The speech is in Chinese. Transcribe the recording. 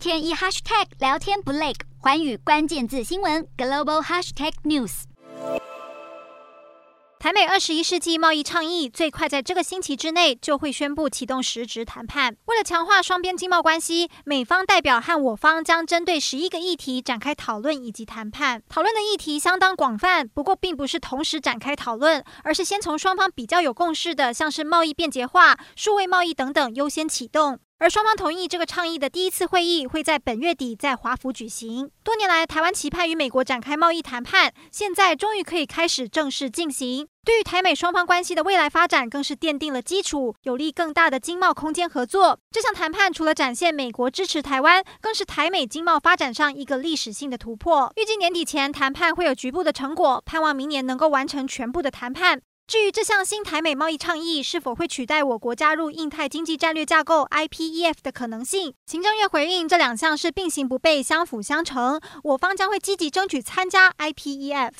天一 hashtag 聊天不累，环宇关键字新闻 global hashtag news。台美二十一世纪贸易倡议最快在这个星期之内就会宣布启动实质谈判。为了强化双边经贸关系，美方代表和我方将针对十一个议题展开讨论以及谈判。讨论的议题相当广泛，不过并不是同时展开讨论，而是先从双方比较有共识的，像是贸易便捷化、数位贸易等等优先启动。而双方同意这个倡议的第一次会议会在本月底在华府举行。多年来，台湾期盼与美国展开贸易谈判，现在终于可以开始正式进行。对于台美双方关系的未来发展，更是奠定了基础，有利更大的经贸空间合作。这项谈判除了展现美国支持台湾，更是台美经贸发展上一个历史性的突破。预计年底前谈判会有局部的成果，盼望明年能够完成全部的谈判。至于这项新台美贸易倡议是否会取代我国加入印太经济战略架构 IPEF 的可能性，行政院回应这两项是并行不悖、相辅相成，我方将会积极争取参加 IPEF。